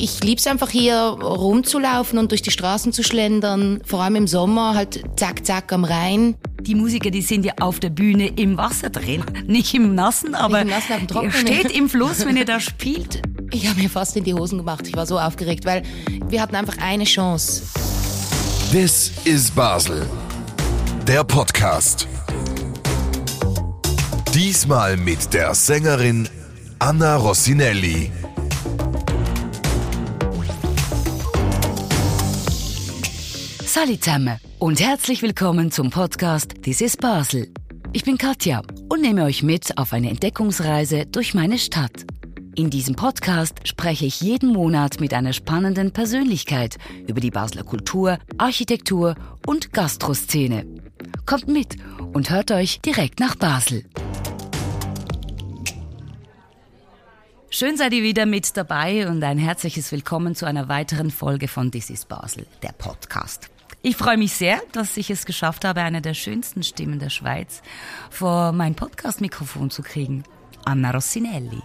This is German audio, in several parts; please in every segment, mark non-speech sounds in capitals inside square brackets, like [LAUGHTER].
Ich liebe es einfach hier rumzulaufen und durch die Straßen zu schlendern, vor allem im Sommer halt zack zack am Rhein. Die Musiker, die sind ja auf der Bühne im Wasser drin, [LAUGHS] nicht im Nassen, aber im Nassen, auf dem ihr steht im Fluss, wenn ihr da [LAUGHS] spielt. Ich habe mir fast in die Hosen gemacht. Ich war so aufgeregt, weil wir hatten einfach eine Chance. This is Basel. Der Podcast. Diesmal mit der Sängerin Anna Rossinelli. Salut zusammen und herzlich willkommen zum Podcast This is Basel. Ich bin Katja und nehme euch mit auf eine Entdeckungsreise durch meine Stadt. In diesem Podcast spreche ich jeden Monat mit einer spannenden Persönlichkeit über die Basler Kultur, Architektur und Gastroszene. Kommt mit und hört euch direkt nach Basel. Schön seid ihr wieder mit dabei und ein herzliches Willkommen zu einer weiteren Folge von This is Basel, der Podcast. Ich freue mich sehr, dass ich es geschafft habe, eine der schönsten Stimmen der Schweiz vor mein Podcast-Mikrofon zu kriegen. Anna Rossinelli.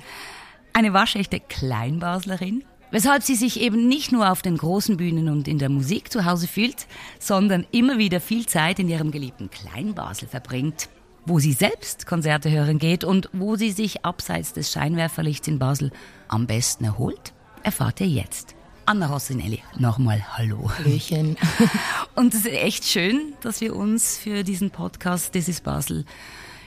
Eine waschechte Kleinbaslerin, weshalb sie sich eben nicht nur auf den großen Bühnen und in der Musik zu Hause fühlt, sondern immer wieder viel Zeit in ihrem geliebten Kleinbasel verbringt, wo sie selbst Konzerte hören geht und wo sie sich abseits des Scheinwerferlichts in Basel am besten erholt, erfahrt ihr jetzt. Anna Rossinelli, nochmal Hallo. Hallöchen. [LAUGHS] Und es ist echt schön, dass wir uns für diesen Podcast This is Basel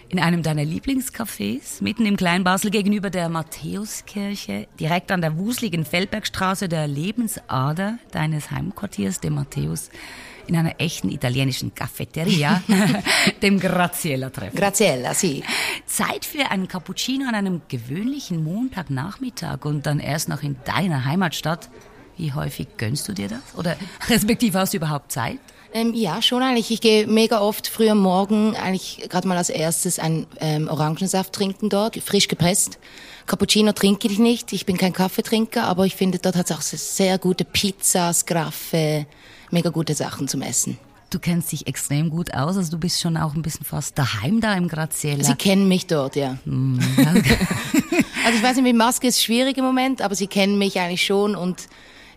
in einem deiner Lieblingscafés, mitten im Kleinbasel gegenüber der Matthäuskirche, direkt an der wuseligen Feldbergstraße, der Lebensader deines Heimquartiers, dem Matthäus, in einer echten italienischen Cafeteria, [LAUGHS] [LAUGHS] dem Graziella treffen. Graziella, sì. Zeit für einen Cappuccino an einem gewöhnlichen Montagnachmittag und dann erst noch in deiner Heimatstadt. Wie häufig gönnst du dir das? Oder [LAUGHS] respektive hast du überhaupt Zeit? Ähm, ja, schon eigentlich. Ich gehe mega oft früh am Morgen eigentlich gerade mal als erstes einen ähm, Orangensaft trinken dort, frisch gepresst. Cappuccino trinke ich nicht. Ich bin kein Kaffeetrinker, aber ich finde, dort hat es auch sehr gute Pizzas, Graffe, mega gute Sachen zum Essen. Du kennst dich extrem gut aus, also du bist schon auch ein bisschen fast daheim da im Graziella. Sie kennen mich dort, ja. Mm, [LAUGHS] also ich weiß nicht, mit Maske ist schwierig im Moment, aber sie kennen mich eigentlich schon und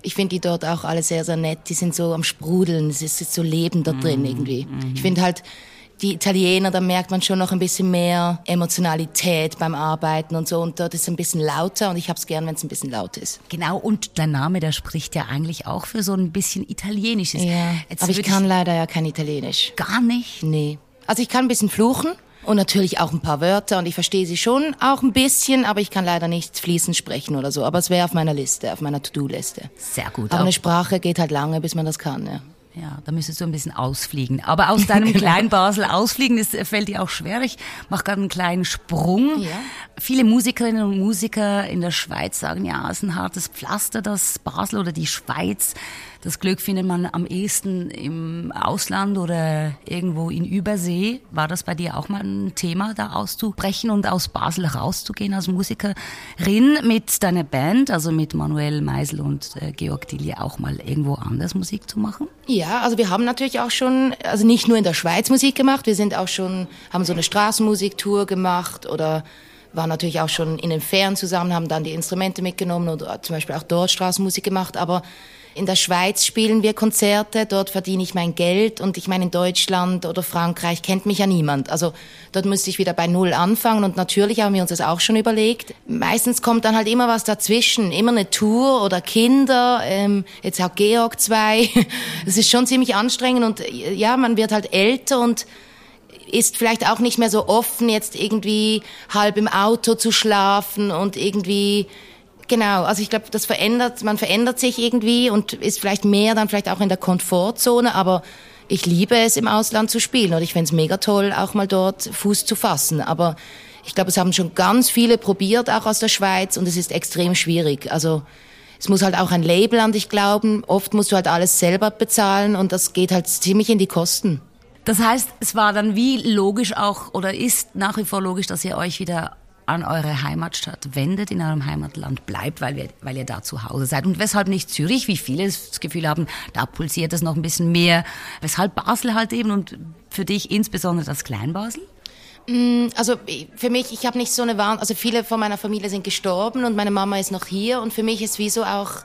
ich finde die dort auch alle sehr, sehr nett. Die sind so am Sprudeln, es ist so Leben da drin irgendwie. Ich finde halt, die Italiener, da merkt man schon noch ein bisschen mehr Emotionalität beim Arbeiten und so. Und dort ist es ein bisschen lauter und ich habe es gern, wenn es ein bisschen laut ist. Genau, und dein Name, der spricht ja eigentlich auch für so ein bisschen Italienisches. Ja, Jetzt aber ich kann leider ja kein Italienisch. gar nicht. Nee. Also ich kann ein bisschen fluchen und natürlich auch ein paar Wörter und ich verstehe sie schon auch ein bisschen, aber ich kann leider nicht fließend sprechen oder so. Aber es wäre auf meiner Liste, auf meiner To-Do-Liste. Sehr gut. Aber Auch- eine Sprache geht halt lange, bis man das kann, ja. Ja, da müsstest du ein bisschen ausfliegen. Aber aus [LAUGHS] deinem kleinen Basel ausfliegen, das fällt dir auch schwer. Ich mache gerade einen kleinen Sprung. Ja. Viele Musikerinnen und Musiker in der Schweiz sagen, ja, es ist ein hartes Pflaster, das Basel oder die Schweiz. Das Glück findet man am ehesten im Ausland oder irgendwo in Übersee. War das bei dir auch mal ein Thema, da auszubrechen und aus Basel rauszugehen als Musikerin mit deiner Band, also mit Manuel Meisel und äh, Georg Dilje auch mal irgendwo anders Musik zu machen? Ja, also wir haben natürlich auch schon, also nicht nur in der Schweiz Musik gemacht, wir sind auch schon, haben so eine Straßenmusiktour gemacht oder waren natürlich auch schon in den Ferien zusammen, haben dann die Instrumente mitgenommen oder zum Beispiel auch dort Straßenmusik gemacht, aber in der Schweiz spielen wir Konzerte, dort verdiene ich mein Geld und ich meine in Deutschland oder Frankreich kennt mich ja niemand. Also dort müsste ich wieder bei Null anfangen und natürlich haben wir uns das auch schon überlegt. Meistens kommt dann halt immer was dazwischen, immer eine Tour oder Kinder, ähm, jetzt auch Georg 2. Das [LAUGHS] ist schon ziemlich anstrengend und ja, man wird halt älter und ist vielleicht auch nicht mehr so offen, jetzt irgendwie halb im Auto zu schlafen und irgendwie, genau, also ich glaube, das verändert, man verändert sich irgendwie und ist vielleicht mehr dann vielleicht auch in der Komfortzone, aber ich liebe es, im Ausland zu spielen und ich fänd's mega toll, auch mal dort Fuß zu fassen, aber ich glaube, es haben schon ganz viele probiert, auch aus der Schweiz und es ist extrem schwierig, also es muss halt auch ein Label an dich glauben, oft musst du halt alles selber bezahlen und das geht halt ziemlich in die Kosten. Das heißt, es war dann wie logisch auch oder ist nach wie vor logisch, dass ihr euch wieder an eure Heimatstadt wendet, in eurem Heimatland bleibt, weil, wir, weil ihr da zu Hause seid. Und weshalb nicht Zürich, wie viele das Gefühl haben, da pulsiert es noch ein bisschen mehr. Weshalb Basel halt eben und für dich insbesondere das Kleinbasel? Also für mich, ich habe nicht so eine Wahn, also viele von meiner Familie sind gestorben und meine Mama ist noch hier und für mich ist wie so auch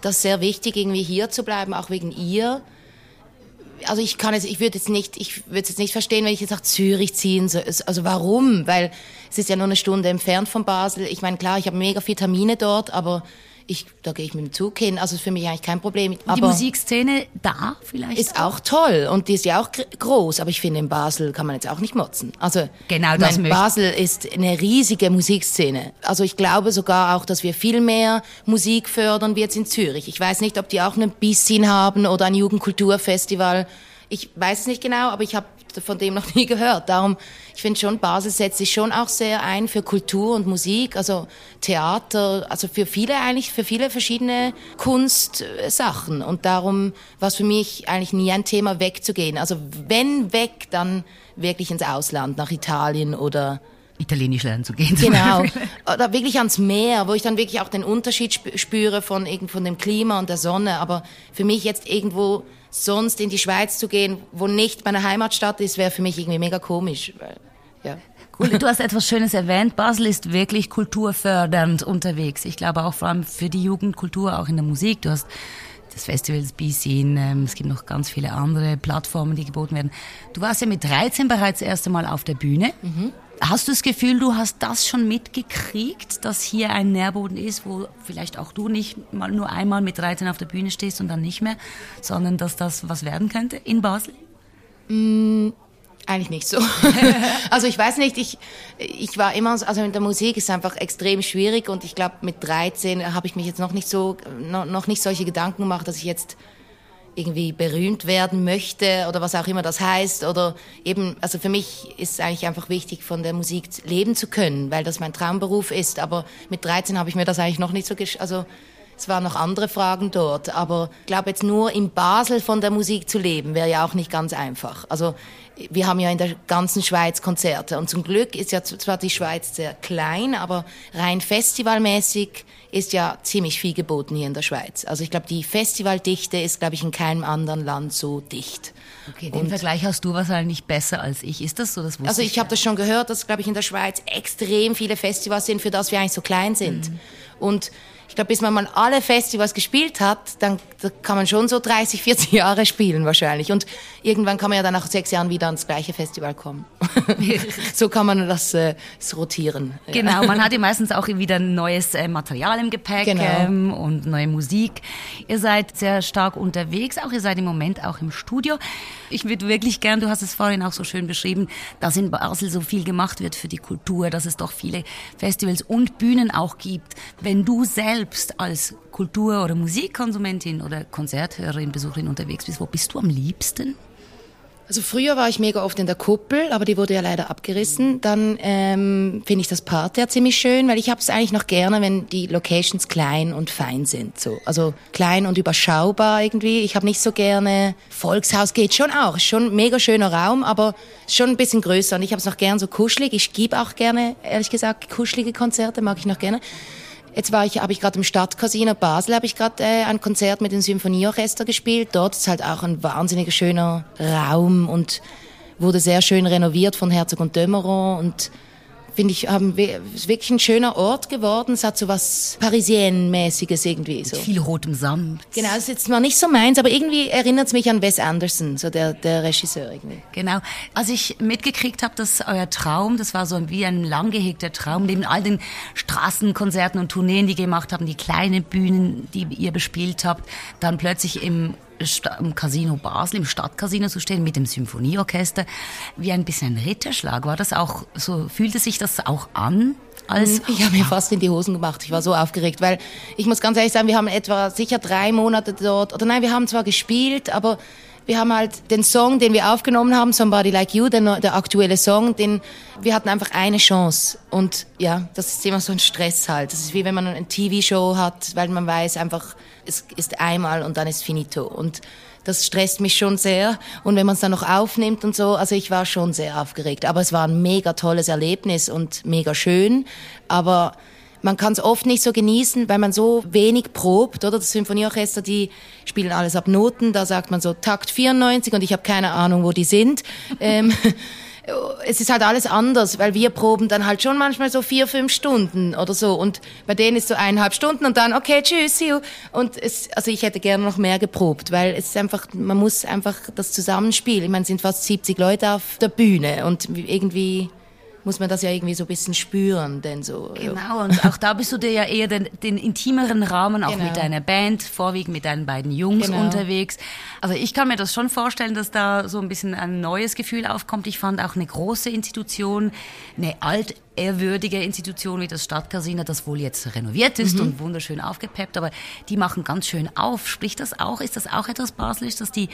das sehr wichtig, irgendwie hier zu bleiben, auch wegen ihr. Also ich kann es, ich würde jetzt nicht, ich würde es jetzt nicht verstehen, wenn ich jetzt nach Zürich ziehen soll. Also warum? Weil es ist ja nur eine Stunde entfernt von Basel. Ich meine, klar, ich habe mega viele Termine dort, aber ich, da gehe ich mit dem Zug hin. Also für mich eigentlich kein Problem. Aber die Musikszene da vielleicht ist auch toll und die ist ja auch groß. Aber ich finde in Basel kann man jetzt auch nicht motzen. Also genau, das mein, Basel ist eine riesige Musikszene. Also ich glaube sogar auch, dass wir viel mehr Musik fördern wie jetzt in Zürich. Ich weiß nicht, ob die auch einen Bissin haben oder ein Jugendkulturfestival. Ich weiß es nicht genau, aber ich habe von dem noch [LAUGHS] nie gehört. Darum, ich finde schon, Basel setzt sich schon auch sehr ein für Kultur und Musik, also Theater, also für viele eigentlich, für viele verschiedene Kunstsachen. Und darum war es für mich eigentlich nie ein Thema wegzugehen. Also wenn weg, dann wirklich ins Ausland, nach Italien oder Italienisch lernen zu gehen. Genau. Oder wirklich ans Meer, wo ich dann wirklich auch den Unterschied spüre von, von dem Klima und der Sonne. Aber für mich jetzt irgendwo sonst in die Schweiz zu gehen, wo nicht meine Heimatstadt ist, wäre für mich irgendwie mega komisch. Ja. Cool. Du hast etwas Schönes erwähnt. Basel ist wirklich kulturfördernd unterwegs. Ich glaube auch vor allem für die Jugendkultur, auch in der Musik. Du hast das Festival B-Scene, ähm, es gibt noch ganz viele andere Plattformen, die geboten werden. Du warst ja mit 13 bereits das erste Mal auf der Bühne. Mhm. Hast du das Gefühl, du hast das schon mitgekriegt, dass hier ein Nährboden ist, wo vielleicht auch du nicht mal nur einmal mit 13 auf der Bühne stehst und dann nicht mehr, sondern dass das was werden könnte in Basel? Mm, eigentlich nicht so. [LAUGHS] also ich weiß nicht, ich, ich war immer, also mit der Musik ist einfach extrem schwierig und ich glaube mit 13 habe ich mich jetzt noch nicht so, noch, noch nicht solche Gedanken gemacht, dass ich jetzt irgendwie berühmt werden möchte oder was auch immer das heißt oder eben, also für mich ist es eigentlich einfach wichtig, von der Musik leben zu können, weil das mein Traumberuf ist. Aber mit 13 habe ich mir das eigentlich noch nicht so, also es waren noch andere Fragen dort. Aber ich glaube jetzt nur in Basel von der Musik zu leben, wäre ja auch nicht ganz einfach. Also wir haben ja in der ganzen Schweiz Konzerte und zum Glück ist ja zwar die Schweiz sehr klein, aber rein festivalmäßig ist ja ziemlich viel geboten hier in der Schweiz. Also ich glaube, die Festivaldichte ist, glaube ich, in keinem anderen Land so dicht. Okay, den und Vergleich hast du wahrscheinlich besser als ich. Ist das so? Das also ich, ich habe das schon gehört, dass, glaube ich, in der Schweiz extrem viele Festivals sind, für das wir eigentlich so klein sind. Mhm. Und ich glaube, bis man mal alle Festivals gespielt hat, dann da kann man schon so 30, 40 Jahre spielen wahrscheinlich. Und irgendwann kann man ja dann nach sechs Jahren wieder ans gleiche Festival kommen. [LAUGHS] so kann man das, äh, das rotieren. Genau, man hat ja meistens auch wieder neues äh, Material im Gepäck genau. ähm, und neue Musik. Ihr seid sehr stark unterwegs, auch ihr seid im Moment auch im Studio. Ich würde wirklich gern, du hast es vorhin auch so schön beschrieben, dass in Basel so viel gemacht wird für die Kultur, dass es doch viele Festivals und Bühnen auch gibt. Wenn du selbst als Kultur- oder Musikkonsumentin oder Konzerthörerin, Besucherin unterwegs bist, wo bist du am liebsten? Also früher war ich mega oft in der Kuppel, aber die wurde ja leider abgerissen. Dann ähm, finde ich das Parterre ziemlich schön, weil ich habe es eigentlich noch gerne, wenn die Locations klein und fein sind. So. Also klein und überschaubar irgendwie. Ich habe nicht so gerne, Volkshaus geht schon auch, schon ein mega schöner Raum, aber schon ein bisschen größer. Und ich habe es noch gern so kuschelig. Ich gebe auch gerne, ehrlich gesagt, kuschelige Konzerte, mag ich noch gerne. Jetzt war ich, habe ich gerade im Stadtcasino Basel habe ich gerade äh, ein Konzert mit dem Symphonieorchester gespielt. Dort ist halt auch ein wahnsinnig schöner Raum und wurde sehr schön renoviert von Herzog und Dömeron und finde ich, haben wir, ist wirklich ein schöner Ort geworden. Es hat so was Parisienmäßiges irgendwie. So. Mit viel rotem Samt. Genau, das ist jetzt mal nicht so meins, aber irgendwie erinnert es mich an Wes Anderson, so der, der Regisseur irgendwie. Genau. Als ich mitgekriegt habe, dass euer Traum, das war so wie ein lang gehegter Traum, neben all den Straßenkonzerten und Tourneen, die ihr gemacht habt, die kleinen Bühnen, die ihr bespielt habt, dann plötzlich im im Casino Basel, im Stadtcasino zu stehen mit dem Symphonieorchester, wie ein bisschen ein Ritterschlag. War das auch so, fühlte sich das auch an? Als ich habe mir fast in die Hosen gemacht. Ich war so aufgeregt, weil ich muss ganz ehrlich sagen, wir haben etwa sicher drei Monate dort, oder nein, wir haben zwar gespielt, aber wir haben halt den Song, den wir aufgenommen haben, Somebody Like You, der, der aktuelle Song, den, wir hatten einfach eine Chance. Und ja, das ist immer so ein Stress halt. Das ist wie wenn man eine TV-Show hat, weil man weiß einfach, es ist einmal und dann ist finito. Und das stresst mich schon sehr. Und wenn man es dann noch aufnimmt und so, also ich war schon sehr aufgeregt. Aber es war ein mega tolles Erlebnis und mega schön. Aber man kann es oft nicht so genießen, weil man so wenig probt, oder? Das Symphonieorchester, die spielen alles ab Noten, da sagt man so Takt 94 und ich habe keine Ahnung, wo die sind. [LAUGHS] ähm, es ist halt alles anders, weil wir proben dann halt schon manchmal so vier, fünf Stunden oder so und bei denen ist so eineinhalb Stunden und dann okay, tschüss, see you. Und es, also ich hätte gerne noch mehr geprobt, weil es ist einfach, man muss einfach das Zusammenspiel. Ich meine, es sind fast 70 Leute auf der Bühne und irgendwie muss man das ja irgendwie so ein bisschen spüren, denn so. Genau, und auch da bist du dir ja eher den, den intimeren Rahmen, auch genau. mit deiner Band, vorwiegend mit deinen beiden Jungs genau. unterwegs. Also ich kann mir das schon vorstellen, dass da so ein bisschen ein neues Gefühl aufkommt. Ich fand auch eine große Institution, eine alt ehrwürdige Institution wie das Stadtcasino, das wohl jetzt renoviert ist mhm. und wunderschön aufgepeppt, aber die machen ganz schön auf. Spricht das auch? Ist das auch etwas Baselisch, dass die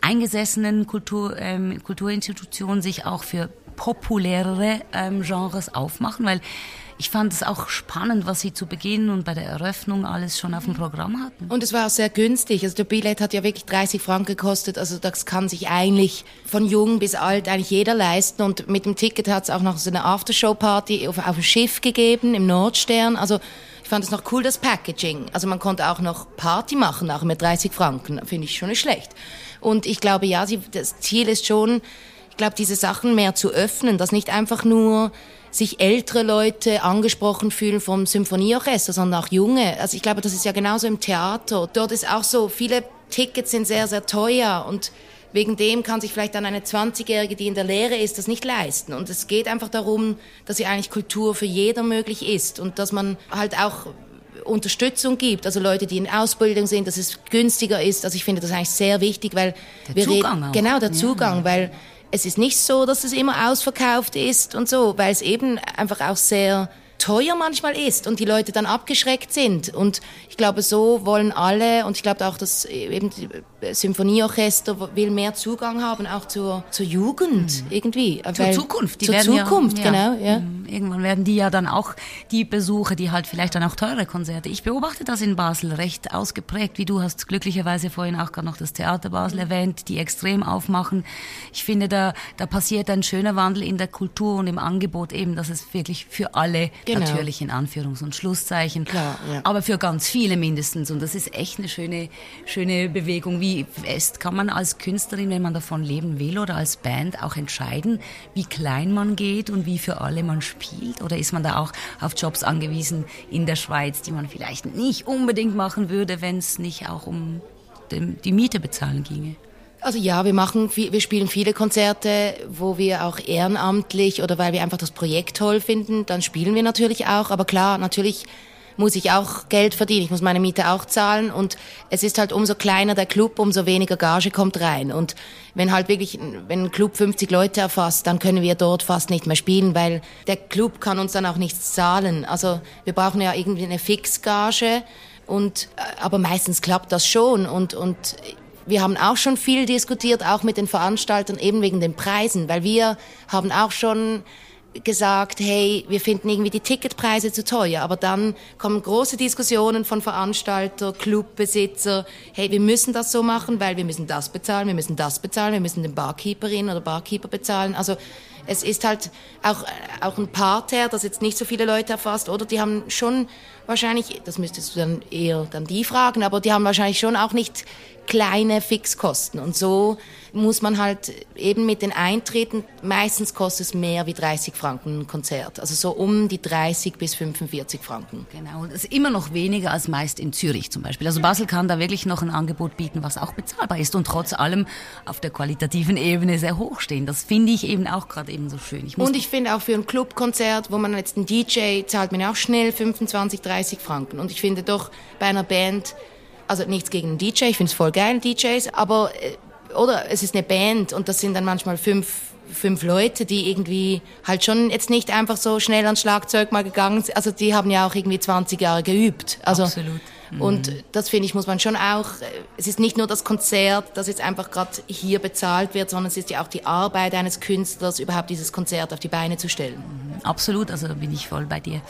eingesessenen Kultur, ähm, Kulturinstitutionen sich auch für populärere ähm, Genres aufmachen, weil ich fand es auch spannend, was sie zu Beginn und bei der Eröffnung alles schon auf dem Programm hatten. Und es war auch sehr günstig. Also der Billett hat ja wirklich 30 Franken gekostet. Also das kann sich eigentlich von jung bis alt eigentlich jeder leisten. Und mit dem Ticket hat es auch noch so eine Aftershow-Party auf, auf dem Schiff gegeben, im Nordstern. Also ich fand es noch cool, das Packaging. Also man konnte auch noch Party machen, auch mit 30 Franken. Finde ich schon nicht schlecht. Und ich glaube, ja, sie, das Ziel ist schon, ich glaube, diese Sachen mehr zu öffnen, dass nicht einfach nur sich ältere Leute angesprochen fühlen vom Symphonieorchester, sondern auch junge. Also ich glaube, das ist ja genauso im Theater. Dort ist auch so, viele Tickets sind sehr, sehr teuer und wegen dem kann sich vielleicht dann eine 20-Jährige, die in der Lehre ist, das nicht leisten. Und es geht einfach darum, dass sie eigentlich Kultur für jeder möglich ist und dass man halt auch Unterstützung gibt, also Leute, die in Ausbildung sind, dass es günstiger ist. Also ich finde das eigentlich sehr wichtig, weil der wir Zugang reden, auch. genau der Zugang, ja. weil es ist nicht so, dass es immer ausverkauft ist und so, weil es eben einfach auch sehr teuer manchmal ist und die Leute dann abgeschreckt sind. Und ich glaube, so wollen alle, und ich glaube auch, dass eben Symphonieorchester will mehr Zugang haben, auch zur, zur Jugend mhm. irgendwie. Zur Zukunft. Die zur Zukunft, ja, genau. Ja. Mhm. Irgendwann werden die ja dann auch die Besucher, die halt vielleicht dann auch teure Konzerte. Ich beobachte das in Basel recht ausgeprägt, wie du hast glücklicherweise vorhin auch gerade noch das Theater Basel erwähnt, die extrem aufmachen. Ich finde, da, da passiert ein schöner Wandel in der Kultur und im Angebot eben, dass es wirklich für alle, genau. natürlich in Anführungs- und Schlusszeichen, Klar, ja. aber für ganz viele mindestens. Und das ist echt eine schöne, schöne Bewegung, wie fest kann man als Künstlerin, wenn man davon leben will oder als Band auch entscheiden, wie klein man geht und wie für alle man spielt? Oder ist man da auch auf Jobs angewiesen in der Schweiz, die man vielleicht nicht unbedingt machen würde, wenn es nicht auch um die Miete bezahlen ginge? Also ja, wir machen, wir spielen viele Konzerte, wo wir auch ehrenamtlich oder weil wir einfach das Projekt toll finden, dann spielen wir natürlich auch. Aber klar, natürlich muss ich auch Geld verdienen, ich muss meine Miete auch zahlen. Und es ist halt umso kleiner der Club, umso weniger Gage kommt rein. Und wenn halt wirklich, wenn ein Club 50 Leute erfasst, dann können wir dort fast nicht mehr spielen, weil der Club kann uns dann auch nichts zahlen. Also wir brauchen ja irgendwie eine Fixgage. Und, äh, aber meistens klappt das schon. Und, und wir haben auch schon viel diskutiert, auch mit den Veranstaltern, eben wegen den Preisen, weil wir haben auch schon gesagt, hey, wir finden irgendwie die Ticketpreise zu teuer. Aber dann kommen große Diskussionen von Veranstalter, Clubbesitzer, hey, wir müssen das so machen, weil wir müssen das bezahlen, wir müssen das bezahlen, wir müssen den Barkeeperin oder Barkeeper bezahlen. Also es ist halt auch, auch ein Parterre, das jetzt nicht so viele Leute erfasst, oder die haben schon wahrscheinlich, das müsstest du dann eher dann die fragen, aber die haben wahrscheinlich schon auch nicht kleine Fixkosten. Und so muss man halt eben mit den Eintritten, meistens kostet es mehr wie 30 Franken ein Konzert. Also so um die 30 bis 45 Franken. Genau, das ist immer noch weniger als meist in Zürich zum Beispiel. Also Basel kann da wirklich noch ein Angebot bieten, was auch bezahlbar ist und trotz allem auf der qualitativen Ebene sehr hoch stehen. Das finde ich eben auch gerade eben so schön. Ich und ich finde auch für ein Clubkonzert, wo man jetzt einen DJ zahlt, man auch schnell 25, 30 Franken. Und ich finde doch bei einer Band, also nichts gegen einen DJ, ich finde es voll geil, DJs, aber äh, oder es ist eine Band und das sind dann manchmal fünf fünf Leute, die irgendwie halt schon jetzt nicht einfach so schnell ans Schlagzeug mal gegangen sind. Also die haben ja auch irgendwie 20 Jahre geübt. Also, Absolut. Mhm. Und das finde ich, muss man schon auch, es ist nicht nur das Konzert, das jetzt einfach gerade hier bezahlt wird, sondern es ist ja auch die Arbeit eines Künstlers, überhaupt dieses Konzert auf die Beine zu stellen. Mhm. Absolut, also da bin ich voll bei dir.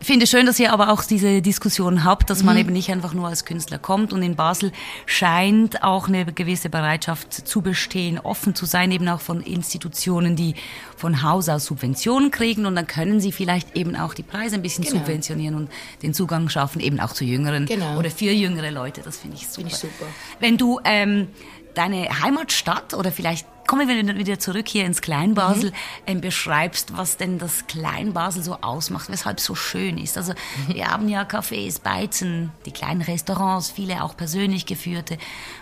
Ich finde es schön, dass ihr aber auch diese Diskussion habt, dass man mhm. eben nicht einfach nur als Künstler kommt. Und in Basel scheint auch eine gewisse Bereitschaft zu bestehen, offen zu sein, eben auch von Institutionen, die von Haus aus Subventionen kriegen. Und dann können sie vielleicht eben auch die Preise ein bisschen genau. subventionieren und den Zugang schaffen, eben auch zu Jüngeren genau. oder für jüngere Leute. Das finde ich super. Finde ich super. Wenn du ähm, deine Heimatstadt oder vielleicht Kommen wir wieder zurück hier ins Kleinbasel, mhm. ähm, beschreibst, was denn das Kleinbasel so ausmacht, weshalb es so schön ist. Also wir haben ja Cafés, Beizen, die kleinen Restaurants, viele auch persönlich geführte.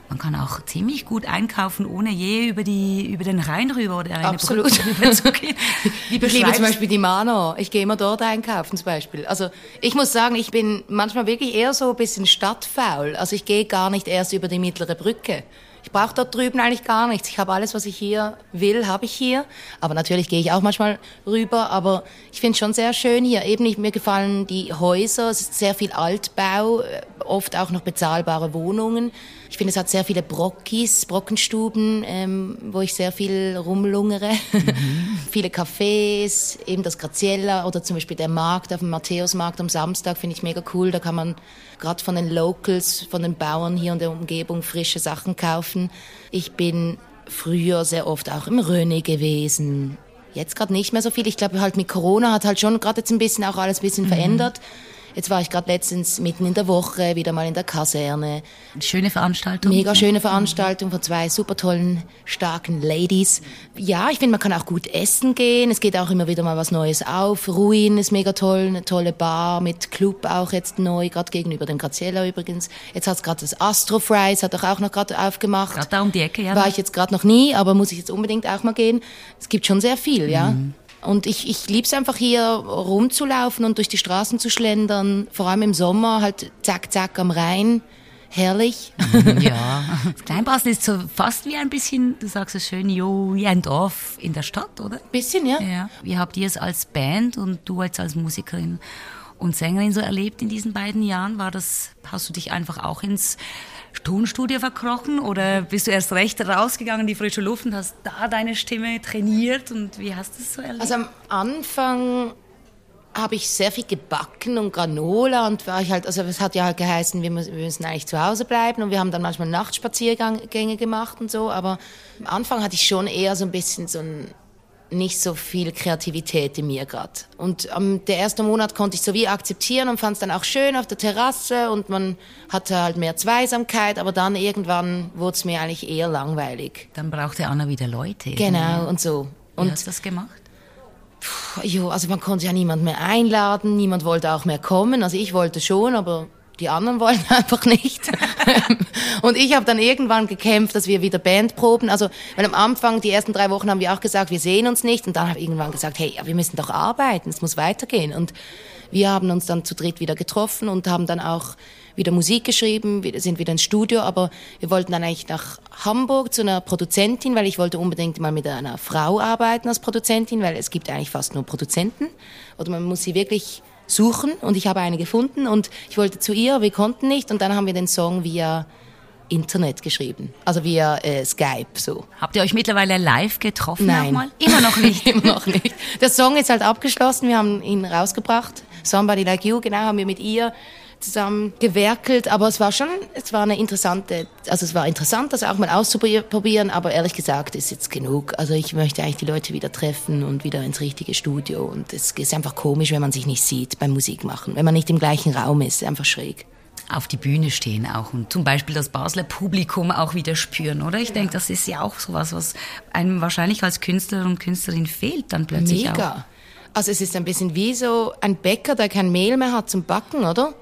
Man kann auch ziemlich gut einkaufen, ohne je über, die, über den Rhein rüber oder eine Absolut. Brücke zu gehen. [LAUGHS] ich liebe zum Beispiel die Mano. Ich gehe immer dort einkaufen zum Beispiel. Also ich muss sagen, ich bin manchmal wirklich eher so ein bisschen stadtfaul. Also ich gehe gar nicht erst über die mittlere Brücke. Ich brauche dort drüben eigentlich gar nichts. Ich habe alles, was ich hier will, habe ich hier. Aber natürlich gehe ich auch manchmal rüber. Aber ich finde es schon sehr schön hier. Eben mir gefallen die Häuser. Es ist sehr viel Altbau, äh, oft auch noch bezahlbare Wohnungen. Ich finde, es hat sehr viele Brockis, Brockenstuben, ähm, wo ich sehr viel rumlungere. Mhm. [LAUGHS] viele Cafés, eben das Graziella oder zum Beispiel der Markt auf dem Matthäusmarkt am Samstag finde ich mega cool. Da kann man gerade von den Locals, von den Bauern hier in der Umgebung frische Sachen kaufen. Ich bin früher sehr oft auch im Röne gewesen. Jetzt gerade nicht mehr so viel. Ich glaube halt mit Corona hat halt schon gerade jetzt ein bisschen auch alles ein bisschen mhm. verändert. Jetzt war ich gerade letztens mitten in der Woche wieder mal in der Kaserne. Schöne Veranstaltung. Mega schöne Veranstaltung von zwei super tollen, starken Ladies. Ja, ich finde, man kann auch gut essen gehen. Es geht auch immer wieder mal was Neues auf. Ruin ist mega toll, eine tolle Bar mit Club auch jetzt neu, gerade gegenüber dem Graziella übrigens. Jetzt hat es gerade das Astro Fries, hat doch auch noch gerade aufgemacht. Gerade da um die Ecke, ja. War ich jetzt gerade noch nie, aber muss ich jetzt unbedingt auch mal gehen. Es gibt schon sehr viel, ja. Mhm. Und ich, ich liebe es einfach hier rumzulaufen und durch die Straßen zu schlendern, vor allem im Sommer, halt zack, zack am Rhein. Herrlich. Mhm, ja. [LAUGHS] Das Kleinbasel ist so fast wie ein bisschen, du sagst es schön, jo, wie ein Dorf in der Stadt, oder? Bisschen, ja. ja. Wie habt ihr es als Band und du jetzt als Musikerin und Sängerin so erlebt in diesen beiden Jahren? War das, hast du dich einfach auch ins Tonstudio verkrochen oder bist du erst recht rausgegangen in die frische Luft und hast da deine Stimme trainiert und wie hast du es so erlebt? Also am Anfang habe ich sehr viel gebacken und Granola und war ich halt, also es hat ja halt geheißen, wir müssen, wir müssen eigentlich zu Hause bleiben und wir haben dann manchmal Nachtspaziergänge gemacht und so, aber am Anfang hatte ich schon eher so ein bisschen so ein nicht so viel Kreativität in mir gerade. Und ähm, der erste Monat konnte ich so wie akzeptieren und fand es dann auch schön auf der Terrasse und man hatte halt mehr Zweisamkeit, aber dann irgendwann wurde es mir eigentlich eher langweilig. Dann brauchte Anna wieder Leute. Genau, und so. Und Wie hast du das gemacht? jo, also man konnte ja niemand mehr einladen, niemand wollte auch mehr kommen. Also ich wollte schon, aber die anderen [LAUGHS] wollen einfach nicht. [LAUGHS] und ich habe dann irgendwann gekämpft, dass wir wieder Band proben. Also, weil am Anfang, die ersten drei Wochen haben wir auch gesagt, wir sehen uns nicht. Und dann habe ich irgendwann gesagt, hey, wir müssen doch arbeiten, es muss weitergehen. Und wir haben uns dann zu dritt wieder getroffen und haben dann auch wieder Musik geschrieben, sind wieder ins Studio, aber wir wollten dann eigentlich nach Hamburg zu einer Produzentin, weil ich wollte unbedingt mal mit einer Frau arbeiten als Produzentin, weil es gibt eigentlich fast nur Produzenten oder man muss sie wirklich suchen und ich habe eine gefunden und ich wollte zu ihr, wir konnten nicht und dann haben wir den Song via Internet geschrieben, also via äh, Skype so. Habt ihr euch mittlerweile live getroffen? Nein, nochmal? immer noch nicht. [LAUGHS] immer noch nicht. Der Song ist halt abgeschlossen, wir haben ihn rausgebracht. Somebody Like You, genau, haben wir mit ihr zusammen gewerkelt, aber es war schon, es war eine interessante, also es war interessant, das auch mal auszuprobieren, aber ehrlich gesagt ist jetzt genug. Also ich möchte eigentlich die Leute wieder treffen und wieder ins richtige Studio und es ist einfach komisch, wenn man sich nicht sieht beim Musikmachen, wenn man nicht im gleichen Raum ist, einfach schräg auf die Bühne stehen auch und zum Beispiel das Basler Publikum auch wieder spüren, oder? Ich ja. denke, das ist ja auch sowas, was einem wahrscheinlich als Künstler und Künstlerin fehlt dann plötzlich Mega. auch. Also es ist ein bisschen wie so ein Bäcker, der kein Mehl mehr hat zum Backen, oder?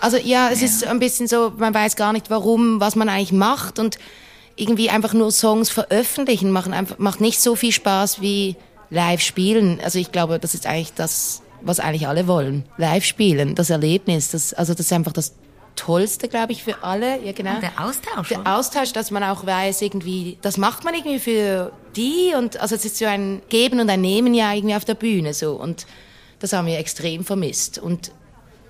Also ja, es ja. ist ein bisschen so, man weiß gar nicht warum, was man eigentlich macht und irgendwie einfach nur Songs veröffentlichen machen einfach, macht nicht so viel Spaß wie live spielen. Also ich glaube, das ist eigentlich das, was eigentlich alle wollen. Live spielen, das Erlebnis, das, also das ist einfach das Tollste, glaube ich, für alle. Ja, genau. Der Austausch. Der Austausch, dass man auch weiß, irgendwie, das macht man irgendwie für die und also es ist so ein Geben und ein Nehmen ja irgendwie auf der Bühne so und das haben wir extrem vermisst und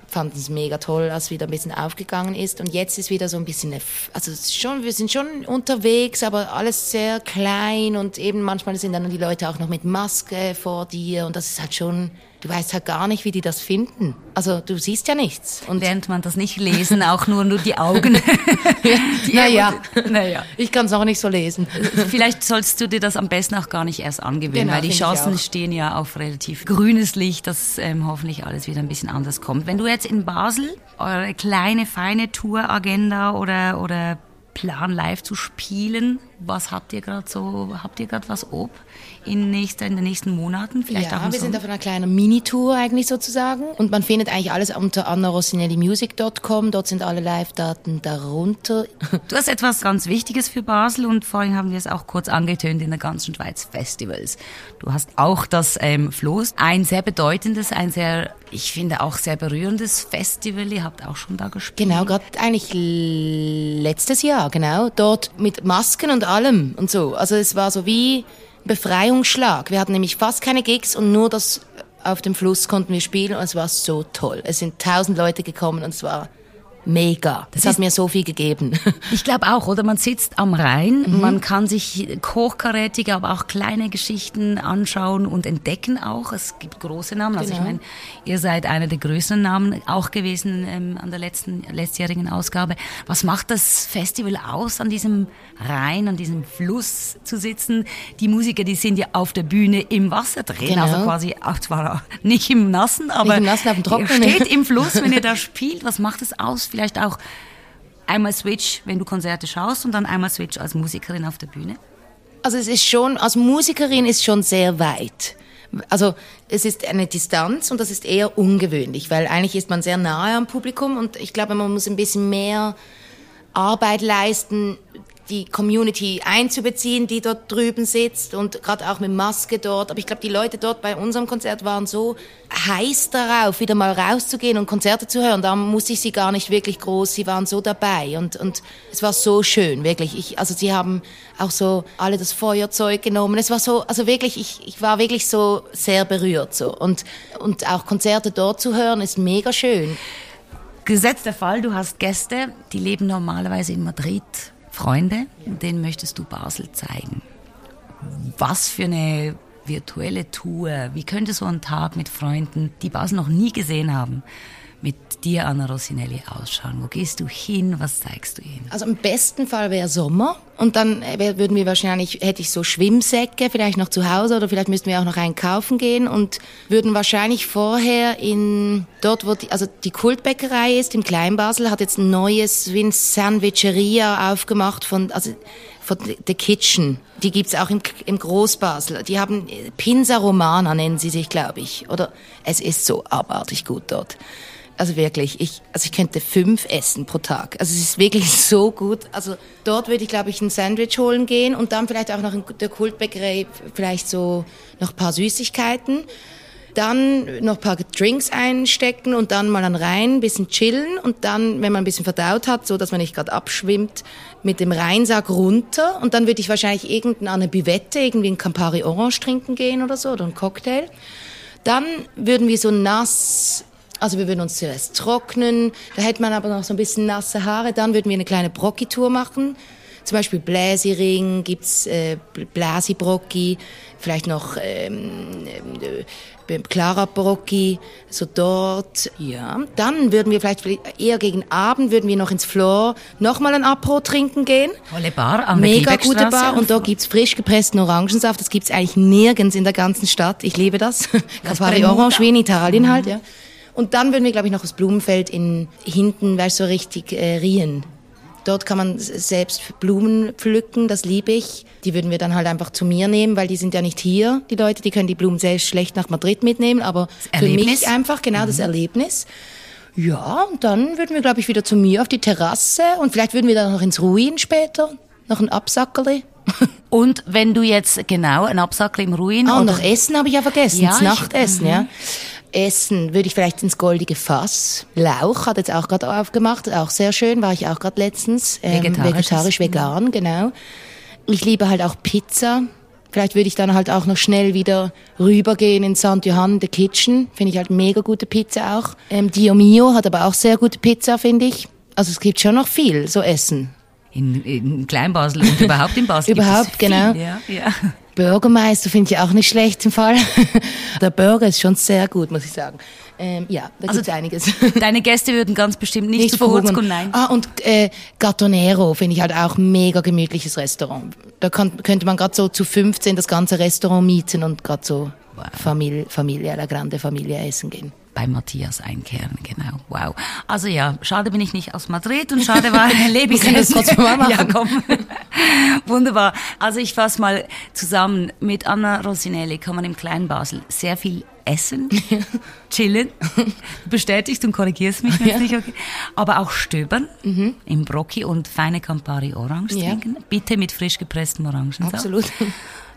fanden es mega toll, als wieder ein bisschen aufgegangen ist. Und jetzt ist wieder so ein bisschen, eine, also schon, wir sind schon unterwegs, aber alles sehr klein und eben manchmal sind dann die Leute auch noch mit Maske vor dir und das ist halt schon du weißt halt gar nicht, wie die das finden. Also du siehst ja nichts. Und Lernt man das nicht lesen, auch nur, nur die Augen. [LAUGHS] ja, naja, naja, ich kann es auch nicht so lesen. Vielleicht sollst du dir das am besten auch gar nicht erst angewöhnen, genau, weil die Chancen stehen ja auf relativ grünes Licht, dass ähm, hoffentlich alles wieder ein bisschen anders kommt. Wenn du jetzt in Basel eure kleine, feine Touragenda oder, oder Plan live zu spielen, Was habt ihr gerade so, habt ihr gerade was ob in, nächster, in den nächsten Monaten? Vielleicht ja, auch wir sind auf einer kleinen Minitour eigentlich sozusagen und man findet eigentlich alles unter annarossinellimusic.com, dort sind alle Live-Daten darunter. Du hast etwas ganz Wichtiges für Basel und vorhin haben wir es auch kurz angetönt in der ganzen Schweiz Festivals. Du hast auch das ähm, Floß, ein sehr bedeutendes, ein sehr, ich finde auch sehr berührendes Festival. Ihr habt auch schon da gespielt. Genau, gerade eigentlich letztes Jahr, genau, dort mit Masken und allem und so. Also es war so wie Befreiungsschlag. Wir hatten nämlich fast keine Gigs und nur das auf dem Fluss konnten wir spielen und es war so toll. Es sind tausend Leute gekommen und es war mega. Das, das hat mir so viel gegeben. [LAUGHS] Ich glaube auch, oder? Man sitzt am Rhein, mhm. man kann sich hochkarätige, aber auch kleine Geschichten anschauen und entdecken auch. Es gibt große Namen. Also genau. ich meine, ihr seid einer der größeren Namen auch gewesen ähm, an der letzten letztjährigen Ausgabe. Was macht das Festival aus, an diesem Rhein, an diesem Fluss zu sitzen? Die Musiker, die sind ja auf der Bühne im Wasser drin, genau. also quasi auch zwar nicht im Nassen, aber nicht im Nassen, auf dem Trockenen. steht im [LAUGHS] Fluss, wenn ihr da spielt. Was macht es aus? Vielleicht auch einmal Switch, wenn du Konzerte schaust und dann einmal Switch als Musikerin auf der Bühne? Also es ist schon, als Musikerin ist schon sehr weit. Also es ist eine Distanz und das ist eher ungewöhnlich, weil eigentlich ist man sehr nahe am Publikum und ich glaube, man muss ein bisschen mehr Arbeit leisten, die Community einzubeziehen, die dort drüben sitzt und gerade auch mit Maske dort. Aber ich glaube, die Leute dort bei unserem Konzert waren so heiß darauf, wieder mal rauszugehen und Konzerte zu hören. Da musste ich sie gar nicht wirklich groß. Sie waren so dabei und und es war so schön, wirklich. Ich, also sie haben auch so alle das Feuerzeug genommen. Es war so, also wirklich, ich, ich war wirklich so sehr berührt so und und auch Konzerte dort zu hören ist mega schön. Gesetzter Fall, du hast Gäste, die leben normalerweise in Madrid Freunde, denen möchtest du Basel zeigen. Was für eine virtuelle Tour, wie könnte so ein Tag mit Freunden, die Basel noch nie gesehen haben, mit dir, Anna Rossinelli, ausschauen? Wo gehst du hin? Was zeigst du ihnen? Also im besten Fall wäre Sommer und dann äh, würden wir wahrscheinlich, hätte ich so Schwimmsäcke vielleicht noch zu Hause oder vielleicht müssten wir auch noch einen kaufen gehen und würden wahrscheinlich vorher in, dort wo die, also die Kultbäckerei ist, im Kleinbasel, hat jetzt ein neues, Sandwicheria aufgemacht von, also von The Kitchen. Die gibt's auch im, im Großbasel. Die haben äh, Pinsa Romana nennen sie sich, glaube ich. Oder es ist so abartig gut dort. Also wirklich, ich, also ich könnte fünf essen pro Tag. Also es ist wirklich [LAUGHS] so gut. Also dort würde ich, glaube ich, ein Sandwich holen gehen und dann vielleicht auch noch in der Kultbäckerei vielleicht so noch paar Süßigkeiten. Dann noch paar Drinks einstecken und dann mal an rein, ein bisschen chillen und dann, wenn man ein bisschen verdaut hat, so dass man nicht gerade abschwimmt, mit dem Reinsack runter und dann würde ich wahrscheinlich irgendeine Bivette, irgendwie ein Campari Orange trinken gehen oder so oder ein Cocktail. Dann würden wir so nass also wir würden uns zuerst trocknen, da hätte man aber noch so ein bisschen nasse Haare, dann würden wir eine kleine Brocki-Tour machen. Zum Beispiel Bläsiring, gibt's äh, Blasi-Brocki, vielleicht noch ähm, äh, Clara Brocki, so dort. Ja, dann würden wir vielleicht eher gegen Abend würden wir noch ins Floor nochmal ein Apro trinken gehen. Tolle Bar am Mega gute Bar und da gibt's frisch gepressten Orangensaft. Das gibt's eigentlich nirgends in der ganzen Stadt. Ich liebe das. Campari Orange wie in Italien mhm. halt, ja. Und dann würden wir, glaube ich, noch das Blumenfeld in hinten, weißt du, so richtig äh, riehen. Dort kann man selbst Blumen pflücken, das liebe ich. Die würden wir dann halt einfach zu mir nehmen, weil die sind ja nicht hier, die Leute, die können die Blumen selbst schlecht nach Madrid mitnehmen, aber für mich einfach genau mhm. das Erlebnis. Ja, und dann würden wir, glaube ich, wieder zu mir auf die Terrasse und vielleicht würden wir dann noch ins Ruin später, noch ein Absackerli. [LAUGHS] Und wenn du jetzt genau ein Absackel im Ruin ah, und noch Essen habe ich ja vergessen, ja, das Nachtessen, ich, ja. Essen würde ich vielleicht ins goldige Fass. Lauch hat jetzt auch gerade aufgemacht, auch sehr schön, war ich auch gerade letztens. Ähm, vegetarisch, vegan, genau. Ich liebe halt auch Pizza. Vielleicht würde ich dann halt auch noch schnell wieder rübergehen in St. Johann, the Kitchen. Finde ich halt mega gute Pizza auch. Ähm, Dio Mio hat aber auch sehr gute Pizza, finde ich. Also es gibt schon noch viel, so Essen. In, in Kleinbasel und überhaupt in Basel. überhaupt, genau. Ja, ja. Bürgermeister finde ich auch nicht schlecht im Fall. [LAUGHS] Der Burger ist schon sehr gut, muss ich sagen. Ähm, ja, da also gibt's einiges. [LAUGHS] Deine Gäste würden ganz bestimmt nicht, nicht zu kurz kommen, nein. Ah, und äh, Gattonero finde ich halt auch mega gemütliches Restaurant. Da kann, könnte man gerade so zu 15 das ganze Restaurant mieten und gerade so wow. Familie, Familie, la grande Familie essen gehen. Bei Matthias einkehren, genau. Wow. Also ja, schade bin ich nicht aus Madrid und schade war, [LAUGHS] [LAUGHS] lebe ich das trotzdem mal machen. Ja, komm. [LAUGHS] Wunderbar. Also ich fasse mal zusammen. Mit Anna Rosinelli kann man im kleinen Basel sehr viel essen, chillen, bestätigst und korrigierst mich, wenn ja. nicht okay. Aber auch stöbern mhm. im Brocchi und feine Campari Orange ja. trinken. Bitte mit frisch gepresstem Orangensaft. Absolut.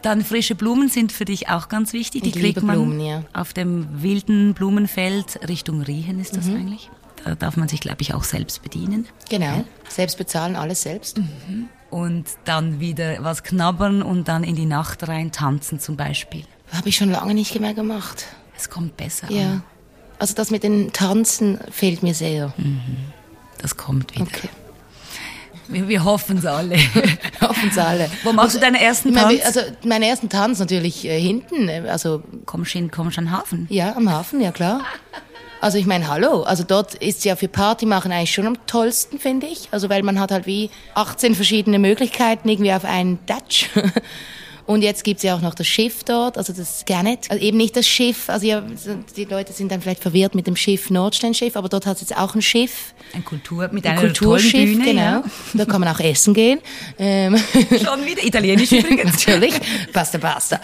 Dann frische Blumen sind für dich auch ganz wichtig. Die kriegt man Blumen, ja. auf dem wilden Blumenfeld Richtung Riehen ist das mhm. eigentlich. Da darf man sich, glaube ich, auch selbst bedienen. Genau. Ja. Selbst bezahlen, alles selbst. Mhm. Und dann wieder was knabbern und dann in die Nacht rein tanzen zum Beispiel. Habe ich schon lange nicht mehr gemacht. Es kommt besser ja. an. Also das mit den Tanzen fehlt mir sehr. Mhm. Das kommt wieder. Okay. Wir, wir hoffen es alle. [LAUGHS] hoffen es alle. Wo machst also, du deinen ersten Tanz? Meine, also meinen ersten Tanz natürlich äh, hinten. Äh, also kommst du kommst an den Hafen? Ja, am Hafen, ja klar. Also ich meine, hallo, also dort ist ja für Party machen eigentlich schon am tollsten, finde ich. Also weil man hat halt wie 18 verschiedene Möglichkeiten irgendwie auf einen Dutch. [LAUGHS] Und jetzt gibt's ja auch noch das Schiff dort, also das Gannet. Also eben nicht das Schiff, also ja, die Leute sind dann vielleicht verwirrt mit dem Schiff Nordsteinschiff, aber dort hat es jetzt auch ein Schiff. Ein Kultur, mit ein einer Kulturschiff, Bühne, genau. Ja. Da kann man auch essen gehen. Ähm. [LAUGHS] Schon wieder italienisch übrigens. [LAUGHS] Natürlich. Basta, basta.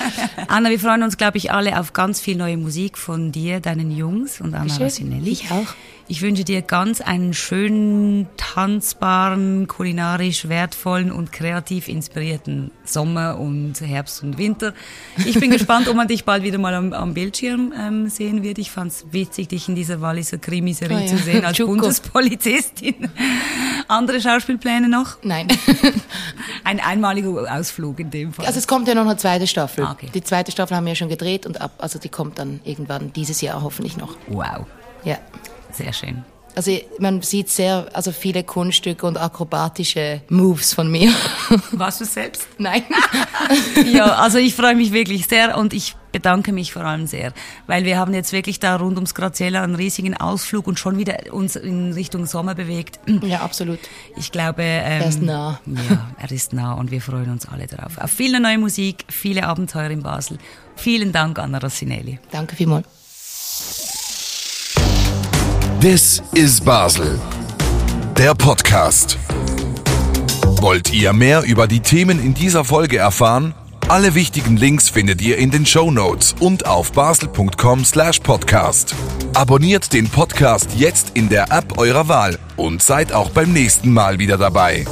Anna, wir freuen uns, glaube ich, alle auf ganz viel neue Musik von dir, deinen Jungs und Anna Rossinelli. Ich auch. Ich wünsche dir ganz einen schönen, tanzbaren, kulinarisch wertvollen und kreativ inspirierten Sommer und Herbst und Winter. Ich bin [LAUGHS] gespannt, ob man dich bald wieder mal am, am Bildschirm ähm, sehen wird. Ich fand es witzig, dich in dieser Walliser Krimiserie oh ja. zu sehen als Bundespolizistin. [LAUGHS] Andere Schauspielpläne noch? Nein. [LAUGHS] Ein einmaliger Ausflug in dem Fall. Also es kommt ja noch eine zweite Staffel. Ah, okay. Die zweite Staffel haben wir ja schon gedreht und ab, also die kommt dann irgendwann dieses Jahr hoffentlich noch. Wow. Ja. Sehr schön. Also man sieht sehr, also viele Kunststücke und akrobatische Moves von mir. [LAUGHS] Warst du selbst? Nein. [LAUGHS] ja, also ich freue mich wirklich sehr und ich bedanke mich vor allem sehr, weil wir haben jetzt wirklich da rund ums Graziella einen riesigen Ausflug und schon wieder uns in Richtung Sommer bewegt. Ja, absolut. Ich glaube, ähm, er ist nah. Ja, er ist nah und wir freuen uns alle darauf. Auf viele neue Musik, viele Abenteuer in Basel. Vielen Dank, Anna Rossinelli. Danke vielmals. This is Basel. Der Podcast. Wollt ihr mehr über die Themen in dieser Folge erfahren? Alle wichtigen Links findet ihr in den Show Notes und auf basel.com/podcast. Abonniert den Podcast jetzt in der App eurer Wahl und seid auch beim nächsten Mal wieder dabei.